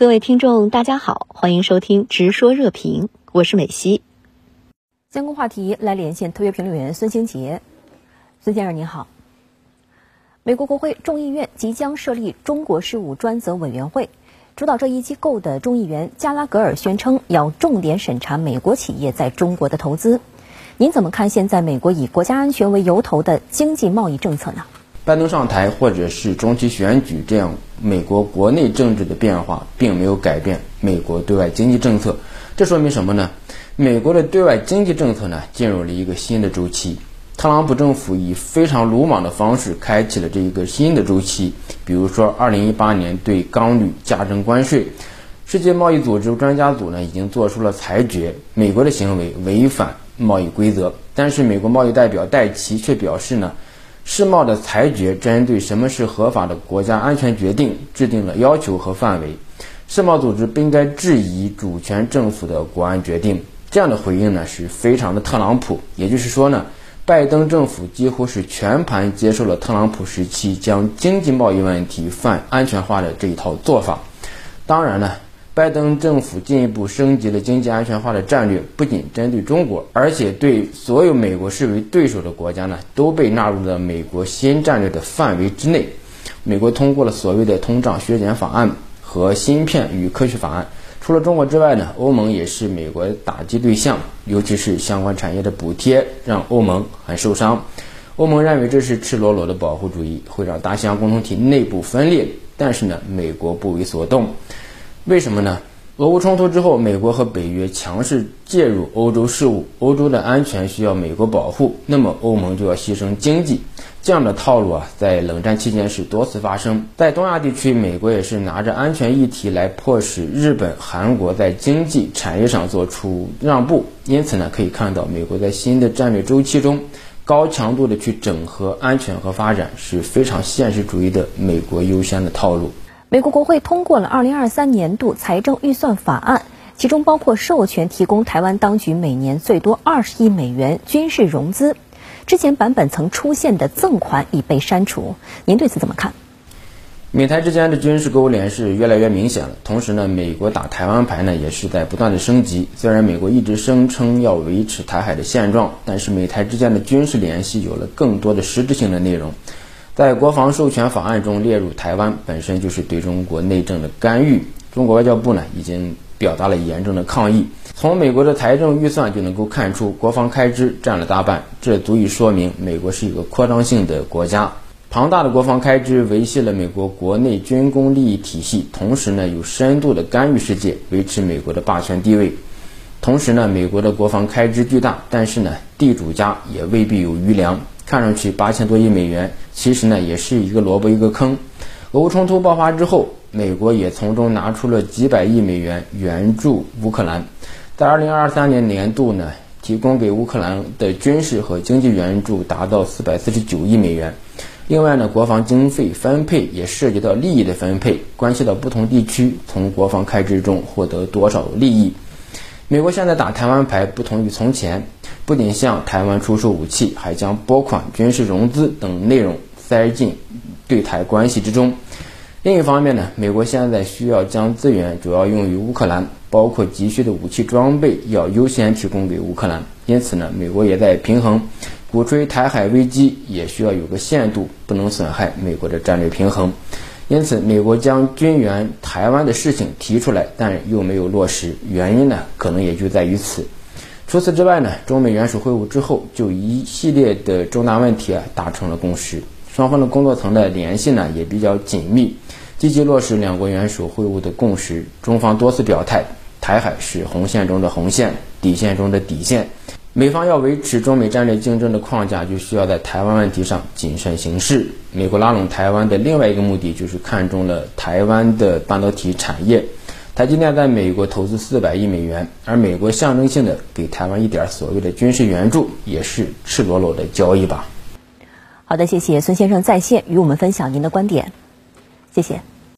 各位听众，大家好，欢迎收听《直说热评》，我是美西。相关话题来连线特约评论员孙兴杰。孙先生您好。美国国会众议院即将设立中国事务专责委员会，主导这一机构的众议员加拉格尔宣称要重点审查美国企业在中国的投资。您怎么看现在美国以国家安全为由头的经济贸易政策呢？拜登上台，或者是中期选举这样美国国内政治的变化，并没有改变美国对外经济政策。这说明什么呢？美国的对外经济政策呢，进入了一个新的周期。特朗普政府以非常鲁莽的方式开启了这一个新的周期。比如说，二零一八年对钢铝加征关税，世界贸易组织专家组呢已经做出了裁决，美国的行为违反贸易规则。但是，美国贸易代表戴奇却表示呢。世贸的裁决针对什么是合法的国家安全决定制定了要求和范围。世贸组织不应该质疑主权政府的国安决定。这样的回应呢，是非常的特朗普。也就是说呢，拜登政府几乎是全盘接受了特朗普时期将经济贸易问题泛安全化的这一套做法。当然呢。拜登政府进一步升级了经济安全化的战略，不仅针对中国，而且对所有美国视为对手的国家呢，都被纳入了美国新战略的范围之内。美国通过了所谓的通胀削减法案和芯片与科学法案。除了中国之外呢，欧盟也是美国打击对象，尤其是相关产业的补贴让欧盟很受伤。欧盟认为这是赤裸裸的保护主义，会让大西洋共同体内部分裂。但是呢，美国不为所动。为什么呢？俄乌冲突之后，美国和北约强势介入欧洲事务，欧洲的安全需要美国保护，那么欧盟就要牺牲经济。这样的套路啊，在冷战期间是多次发生。在东亚地区，美国也是拿着安全议题来迫使日本、韩国在经济产业上做出让步。因此呢，可以看到，美国在新的战略周期中，高强度的去整合安全和发展，是非常现实主义的美国优先的套路。美国国会通过了2023年度财政预算法案，其中包括授权提供台湾当局每年最多20亿美元军事融资。之前版本曾出现的赠款已被删除，您对此怎么看？美台之间的军事勾连是越来越明显了，同时呢，美国打台湾牌呢也是在不断的升级。虽然美国一直声称要维持台海的现状，但是美台之间的军事联系有了更多的实质性的内容。在国防授权法案中列入台湾，本身就是对中国内政的干预。中国外交部呢已经表达了严重的抗议。从美国的财政预算就能够看出，国防开支占了大半，这足以说明美国是一个扩张性的国家。庞大的国防开支维系了美国国内军工利益体系，同时呢有深度的干预世界，维持美国的霸权地位。同时呢，美国的国防开支巨大，但是呢地主家也未必有余粮。看上去八千多亿美元，其实呢也是一个萝卜一个坑。俄乌冲突爆发之后，美国也从中拿出了几百亿美元援助乌克兰。在二零二三年年度呢，提供给乌克兰的军事和经济援助达到四百四十九亿美元。另外呢，国防经费分配也涉及到利益的分配，关系到不同地区从国防开支中获得多少利益。美国现在打台湾牌不同于从前。不仅向台湾出售武器，还将拨款、军事融资等内容塞进对台关系之中。另一方面呢，美国现在需要将资源主要用于乌克兰，包括急需的武器装备要优先提供给乌克兰。因此呢，美国也在平衡，鼓吹台海危机也需要有个限度，不能损害美国的战略平衡。因此，美国将军援台湾的事情提出来，但又没有落实，原因呢，可能也就在于此。除此之外呢，中美元首会晤之后，就一系列的重大问题啊达成了共识，双方的工作层的联系呢也比较紧密，积极落实两国元首会晤的共识。中方多次表态，台海是红线中的红线，底线中的底线。美方要维持中美战略竞争的框架，就需要在台湾问题上谨慎行事。美国拉拢台湾的另外一个目的，就是看中了台湾的半导体产业。台积电在美国投资四百亿美元，而美国象征性的给台湾一点所谓的军事援助，也是赤裸裸的交易吧。好的，谢谢孙先生在线与我们分享您的观点，谢谢。